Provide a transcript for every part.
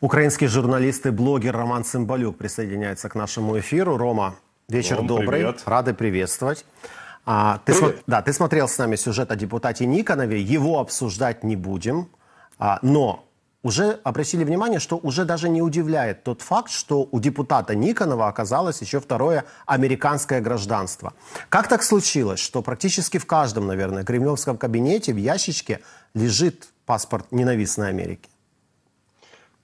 Украинский журналист и блогер Роман Цымбалюк присоединяется к нашему эфиру. Рома, вечер Ром, добрый. привет. Рады приветствовать. А, ты, смо- да, ты смотрел с нами сюжет о депутате Никонове. Его обсуждать не будем. А, но уже обратили внимание, что уже даже не удивляет тот факт, что у депутата Никонова оказалось еще второе американское гражданство. Как так случилось, что практически в каждом, наверное, кремлевском кабинете в ящичке лежит паспорт ненавистной Америки?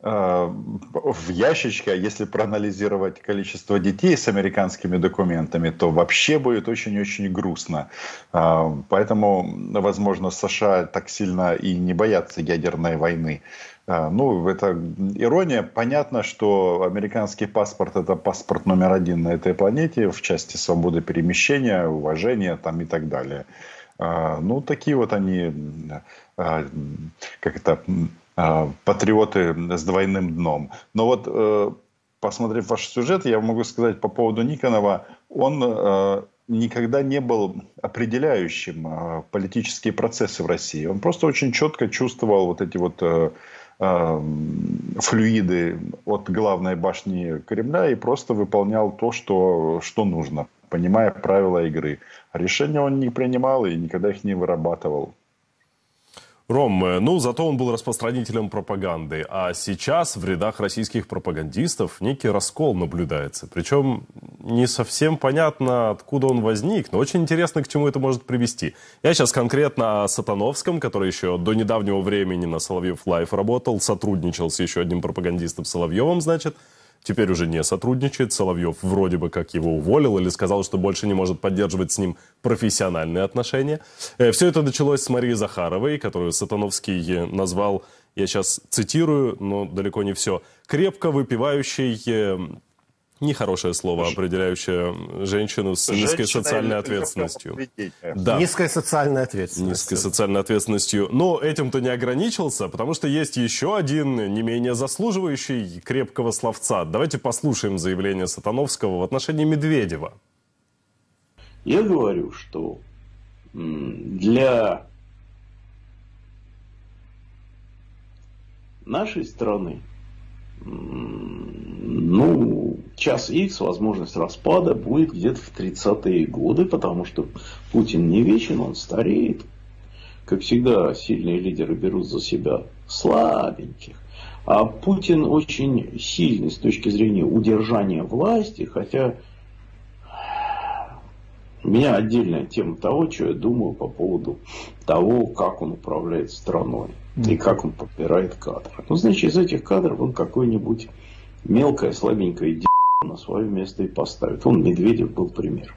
Э, в ящичке, а если проанализировать количество детей с американскими документами, то вообще будет очень-очень грустно. Э, Поэтому, возможно, США так сильно и не боятся ядерной войны. Ну, это ирония. Понятно, что американский паспорт – это паспорт номер один на этой планете в части свободы перемещения, уважения там, и так далее. Э, Ну, такие вот они, э, как это, э, патриоты с двойным дном. Но вот, э, посмотрев ваш сюжет, я могу сказать по поводу Никонова, он э, никогда не был определяющим политические процессы в России. Он просто очень четко чувствовал вот эти вот э, флюиды от главной башни Кремля и просто выполнял то, что, что нужно, понимая правила игры. Решения он не принимал и никогда их не вырабатывал. Ром, э, ну зато он был распространителем пропаганды, а сейчас в рядах российских пропагандистов некий раскол наблюдается. Причем не совсем понятно, откуда он возник, но очень интересно, к чему это может привести. Я сейчас конкретно о Сатановском, который еще до недавнего времени на Соловьев Live работал, сотрудничал с еще одним пропагандистом Соловьевым, значит, теперь уже не сотрудничает. Соловьев вроде бы как его уволил или сказал, что больше не может поддерживать с ним профессиональные отношения. Все это началось с Марии Захаровой, которую Сатановский э, назвал, я сейчас цитирую, но далеко не все, крепко выпивающей э, Нехорошее слово, определяющее женщину с низкой Женщина социальной или ответственностью. Да. Низкая социальная ответственность. Низкой социальной ответственностью. Но этим-то не ограничился, потому что есть еще один не менее заслуживающий крепкого словца. Давайте послушаем заявление Сатановского в отношении Медведева. Я говорю, что для нашей страны, ну, час X, возможность распада будет где-то в 30-е годы, потому что Путин не вечен, он стареет. Как всегда, сильные лидеры берут за себя слабеньких. А Путин очень сильный с точки зрения удержания власти, хотя у меня отдельная тема того, что я думаю по поводу того, как он управляет страной и как он подбирает кадры. Ну, значит, из этих кадров он какой-нибудь мелкое, слабенькое д... на свое место и поставит. Он Медведев был пример.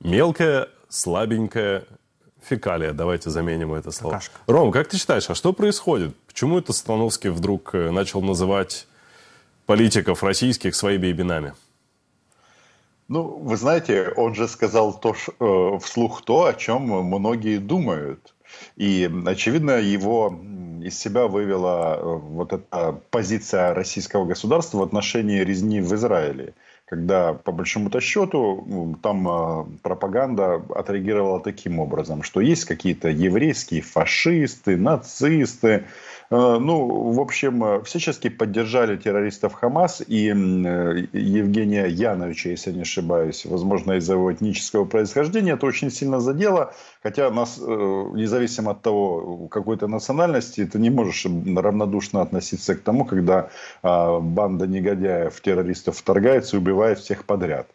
Мелкая, слабенькая фекалия. Давайте заменим это слово. Какашка. Ром, как ты считаешь, а что происходит? Почему это Сатановский вдруг э, начал называть политиков российских своими именами? Ну, вы знаете, он же сказал то, э, вслух то, о чем многие думают. И, очевидно, его из себя вывела э, вот эта позиция российского государства в отношении резни в Израиле. Когда, по большому-то счету, там э, пропаганда отреагировала таким образом, что есть какие-то еврейские фашисты, нацисты, Ну, в общем, э, всячески поддержали террористов Хамас и э, Евгения Яновича, если не ошибаюсь, возможно, из-за его этнического происхождения, это очень сильно задело, хотя нас, э, независимо от того, какой то национальности, ты не можешь равнодушно относиться к тому, когда а, банда негодяев, террористов вторгается и убивает всех подряд.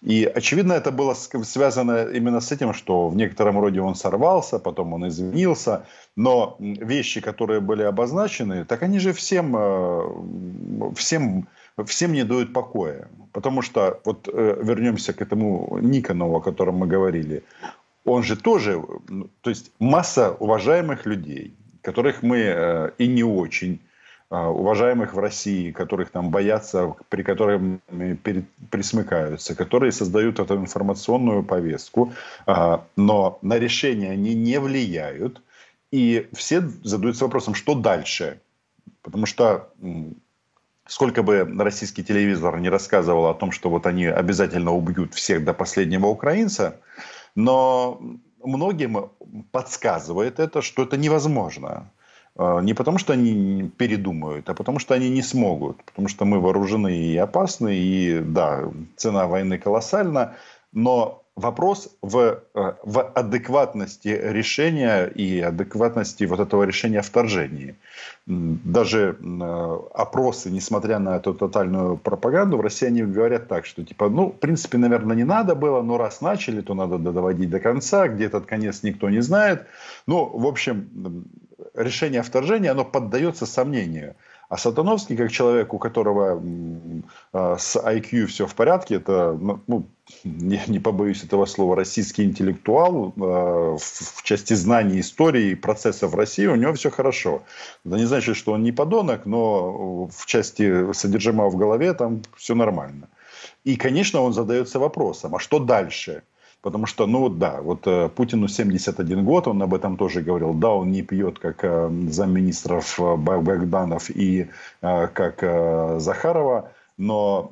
И, очевидно, это было связано именно с этим, что в некотором роде он сорвался, потом он извинился. Но вещи, которые были обозначены, так они же всем, э, всем, всем не дают покоя. Потому что, вот э, вернемся к этому Никонову, о котором мы говорили. Он же тоже, то есть масса уважаемых людей, которых мы э, и не очень уважаемых в России, которых там боятся, при которых присмыкаются, которые создают эту информационную повестку, а, но на решение они не влияют. И все задаются вопросом, что дальше? Потому что сколько бы российский телевизор не рассказывал о том, что вот они обязательно убьют всех до последнего украинца, но многим подсказывает это, что это невозможно. Э, не потому, что они передумают, а потому, что они не смогут. Потому что мы вооружены и опасны, и да, цена войны колоссальна, но вопрос в, э, в адекватности решения и адекватности вот этого решения о вторжении. Даже э, опросы, несмотря на эту тотальную пропаганду, в России они говорят так, что типа, ну, в принципе, наверное, не надо было, но раз начали, то надо доводить до конца, где этот конец никто не знает. Ну, в общем, решение о вторжении, оно поддается сомнению. А Сатановский, как человек, у которого э, с IQ все в порядке, это, ну, ну не, не побоюсь этого слова, российский интеллектуал э, в, части знаний истории и в России, у него все хорошо. Это не значит, что он не подонок, но в части содержимого в голове там все нормально. И, конечно, он задается вопросом, а что дальше? Потому что, ну да, вот э, Путину 71 год, он об этом тоже говорил. Да, он не пьет, как э, замминистров э, Богданов и как Захарова, но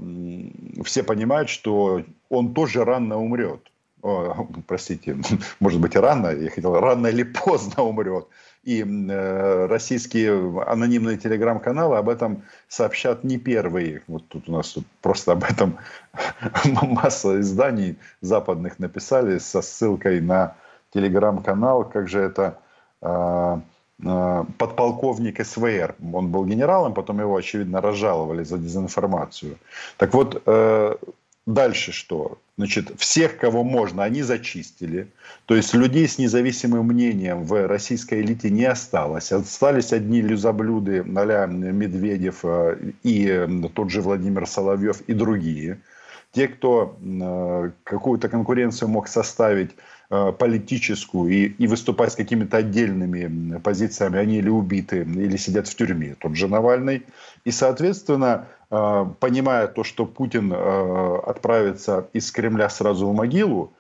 все понимают, что он тоже рано умрет. О, простите, может быть, рано, я хотел, рано или поздно умрет. И э, российские анонимные телеграм-каналы об этом сообщат не первые. Вот тут у нас тут просто об этом масса изданий западных написали со ссылкой на телеграм-канал, как же это э, э, подполковник СВР. Он был генералом, потом его, очевидно, разжаловали за дезинформацию. Так вот, э, Дальше что? Значит, всех, кого можно, они зачистили. То есть людей с независимым мнением в российской элите не осталось. Остались одни люзоблюды а Медведев э, и тот же Владимир Соловьев и другие. Те, кто э, какую-то конкуренцию мог составить политическую и, и выступать с какими-то отдельными позициями, они или убиты, или сидят в тюрьме, тот же Навальный. И, соответственно, Э, понимая то, что Путин э, отправится из Кремля сразу в могилу,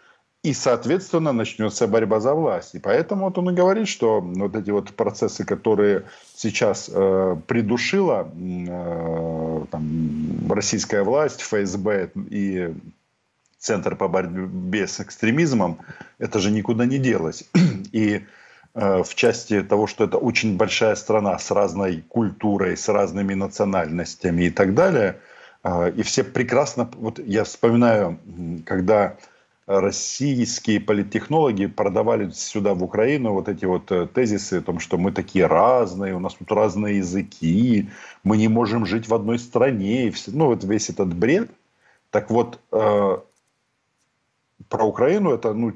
и, соответственно, начнется борьба за власть. И поэтому вот он и говорит, что вот эти вот процессы, которые сейчас э, придушила э, там, российская власть, ФСБ и Центр по борьбе с экстремизмом, это же никуда не делось. И Э, в части того, что это очень большая страна с разной культурой, с разными национальностями и так далее. Э, и все прекрасно... Вот я вспоминаю, когда российские политтехнологи продавали сюда, в Украину, вот эти вот э, тезисы о том, что мы такие разные, у нас тут разные языки, мы не можем жить в одной стране. Ну, вот весь этот бред. Так вот, про Украину это ну,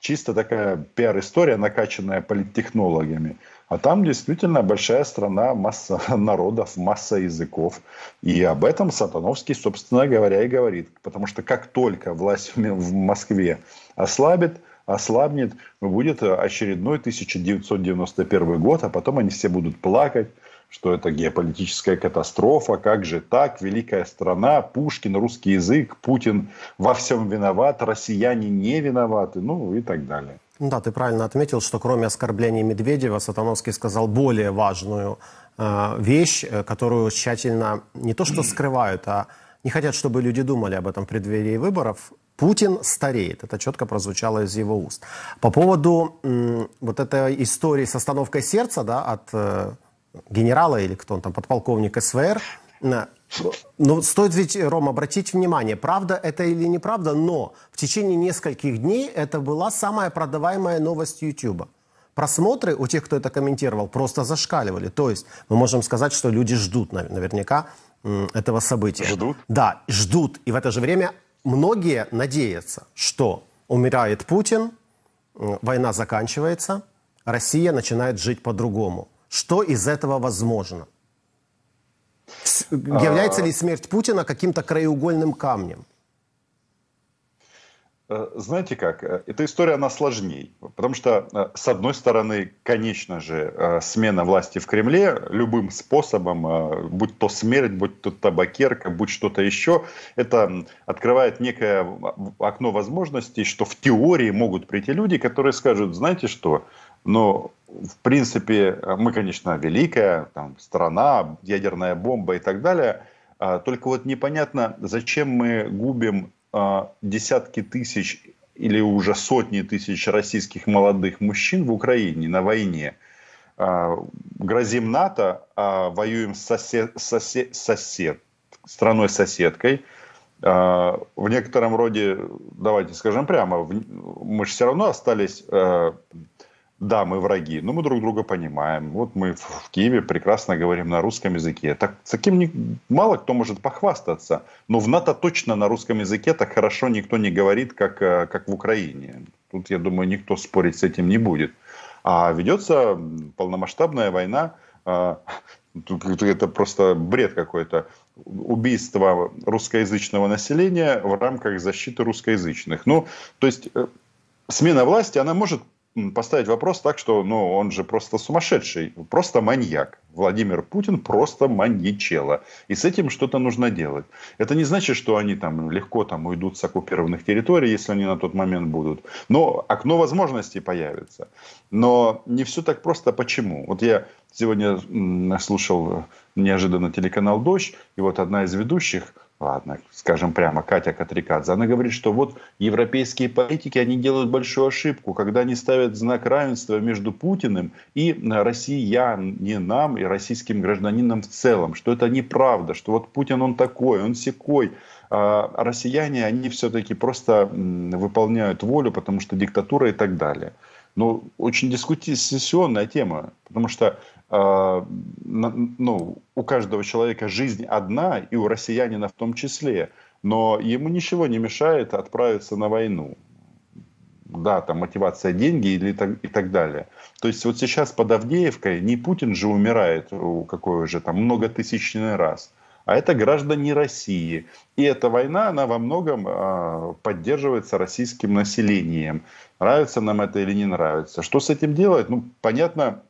чисто такая пиар-история, накачанная политтехнологами. А там действительно большая страна, масса народов, масса языков. И об этом Сатановский, собственно говоря, и говорит. Потому что как только власть в Москве ослабит, ослабнет, будет очередной 1991 год, а потом они все будут плакать, что это геополитическая катастрофа, как же так, великая страна, Пушкин, русский язык, Путин во всем виноват, россияне не виноваты, ну и так далее. Да, ты правильно отметил, что кроме оскорблений Медведева, Сатановский сказал более важную э, вещь, э, которую тщательно не то что скрывают, а не хотят, чтобы люди думали об этом в преддверии выборов. Путин стареет. Это четко прозвучало из его уст. По поводу м, вот этой истории с остановкой сердца да, от э, генерала или кто он там, подполковник СВР. Ну, стоит ведь, Ром, обратить внимание, правда это или неправда, но в течение нескольких дней это была самая продаваемая новость YouTube. Просмотры у тех, кто это комментировал, просто зашкаливали. То есть мы можем сказать, что люди ждут наверняка этого события. Ждут? Да, ждут. И в это же время многие надеются, что умирает Путин, война заканчивается, Россия начинает жить по-другому. Что из этого возможно? Является ли смерть Путина каким-то краеугольным камнем? Э, знаете как, э, эта история, она сложней. Потому что, э, с одной стороны, конечно же, смена власти в Кремле любым способом, будь то смерть, будь то табакерка, будь что-то еще, это открывает некое окно возможностей, что в теории могут прийти люди, которые скажут, знаете что, но, в принципе, мы, конечно, великая там, страна, ядерная бомба и так далее. А, только вот непонятно, зачем мы губим а, десятки тысяч или уже сотни тысяч российских молодых мужчин в Украине на войне. э, грозим НАТО, а воюем с сосед, сосед, сосед страной-соседкой. Э, в некотором роде, давайте скажем прямо, мы же все равно остались э, да, мы враги, но мы друг друга понимаем. Вот мы в Киеве прекрасно говорим на русском языке. Так, таким не, мало кто может похвастаться. Но в НАТО точно на русском языке так хорошо никто не говорит, как, э, как в Украине. Тут, я думаю, никто спорить с этим не будет. А ведется полномасштабная война. А, это просто бред какой-то. Убийство русскоязычного населения в рамках защиты русскоязычных. Ну, то есть э, смена власти, она может поставить вопрос так, что ну, он же просто сумасшедший, просто маньяк. Владимир Путин просто маньячело. И с этим что-то нужно делать. Это не значит, что они там легко там, уйдут с оккупированных территорий, если они на тот момент будут. Но окно возможностей появится. Но не все так просто. Почему? Вот я сегодня слушал неожиданно телеканал «Дождь», и вот одна из ведущих ладно, скажем прямо, Катя Катрикадзе, она говорит, что вот европейские политики, они делают большую ошибку, когда они ставят знак равенства между Путиным и россиянам, и российским гражданинам в целом, что это неправда, что вот Путин он такой, он секой, а россияне, они все-таки просто выполняют волю, потому что диктатура и так далее. Но очень дискуссионная тема, потому что ну, у каждого человека жизнь одна, и у россиянина в том числе. Но ему ничего не мешает отправиться на войну. Да, там мотивация деньги или так, и так далее. То есть вот сейчас под Авдеевкой не Путин же умирает какой уже там многотысячный раз, а это граждане России. И эта война, она во многом э, поддерживается российским населением. Нравится нам это или не нравится. Что с этим делать? Ну, понятно,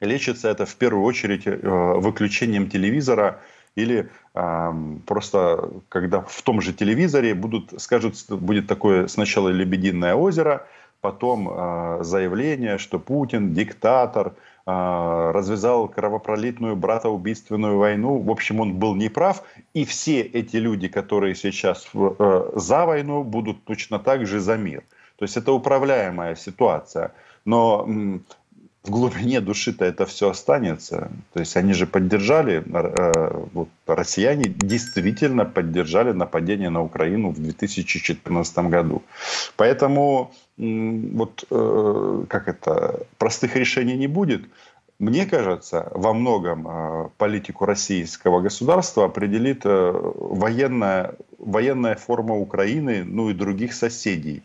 лечится это в первую очередь э, выключением телевизора или э, просто когда в том же телевизоре будут, скажут, будет такое сначала «Лебединое озеро», потом э, заявление, что Путин диктатор, э, развязал кровопролитную братоубийственную войну. В общем, он был неправ. И все эти люди, которые сейчас э, за войну, будут точно так же за мир. То есть это управляемая ситуация. Но в глубине души-то это все останется. То есть они же поддержали, э, вот, россияне действительно поддержали нападение на Украину в 2014 году. Поэтому вот э, как это, простых решений не будет. Мне кажется, во многом э, политику российского государства определит военная, военная форма Украины, ну и других соседей.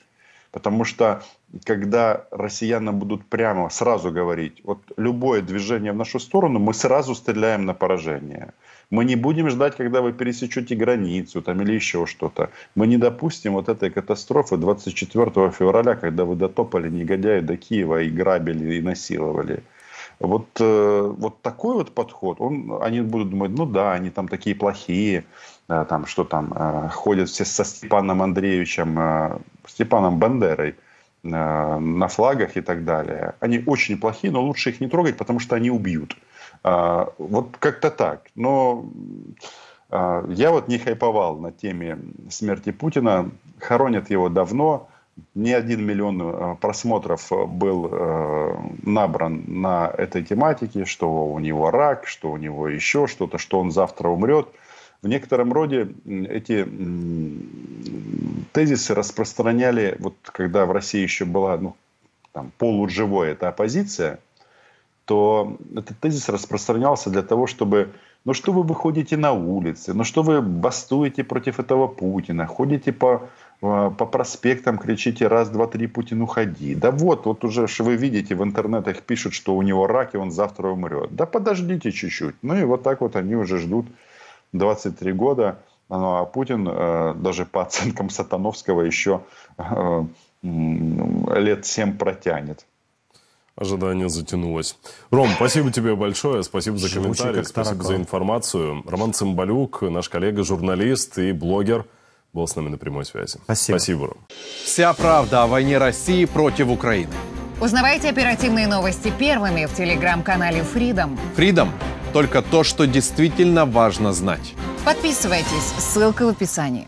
Потому что когда россияне будут прямо сразу говорить, вот любое движение в нашу сторону, мы сразу стреляем на поражение. Мы не будем ждать, когда вы пересечете границу там, или еще что-то. Мы не допустим вот этой катастрофы 24 февраля, когда вы дотопали негодяи до Киева и грабили, и насиловали. Вот, э, вот такой вот подход, он, они будут думать, ну да, они там такие плохие, да, там, что там, э, ходят все со Степаном Андреевичем, э, Степаном Бандерой э, на флагах и так далее. Они очень плохие, но лучше их не трогать, потому что они убьют. Э, вот как-то так. Но э, я вот не хайповал на теме смерти Путина. Хоронят его давно. Не один миллион просмотров был набран на этой тематике, что у него рак, что у него еще что-то, что он завтра умрет – в некотором роде эти тезисы распространяли, вот когда в России еще была ну, там, полуживой эта оппозиция, то этот тезис распространялся для того, чтобы ну что вы выходите на улицы, ну что вы бастуете против этого Путина, ходите по, э, по проспектам, кричите раз, два, три, Путин, уходи. Да вот, вот уже вы видите в интернетах пишут, что у него рак и он завтра умрет. Да подождите чуть-чуть. Ну и вот так вот они уже ждут 23 года, ну, а Путин э, даже по оценкам Сатановского еще э, лет 7 протянет. Ожидание затянулось. Ром, спасибо тебе большое, спасибо за комментарий, спасибо за информацию. Роман Цымбалюк, наш коллега, журналист и блогер, был с нами на прямой связи. Спасибо. Спасибо, Ром. Вся правда о войне России против Украины. Узнавайте оперативные новости первыми в телеграм-канале Freedom. Freedom только то, что действительно важно знать. Подписывайтесь, ссылка в описании.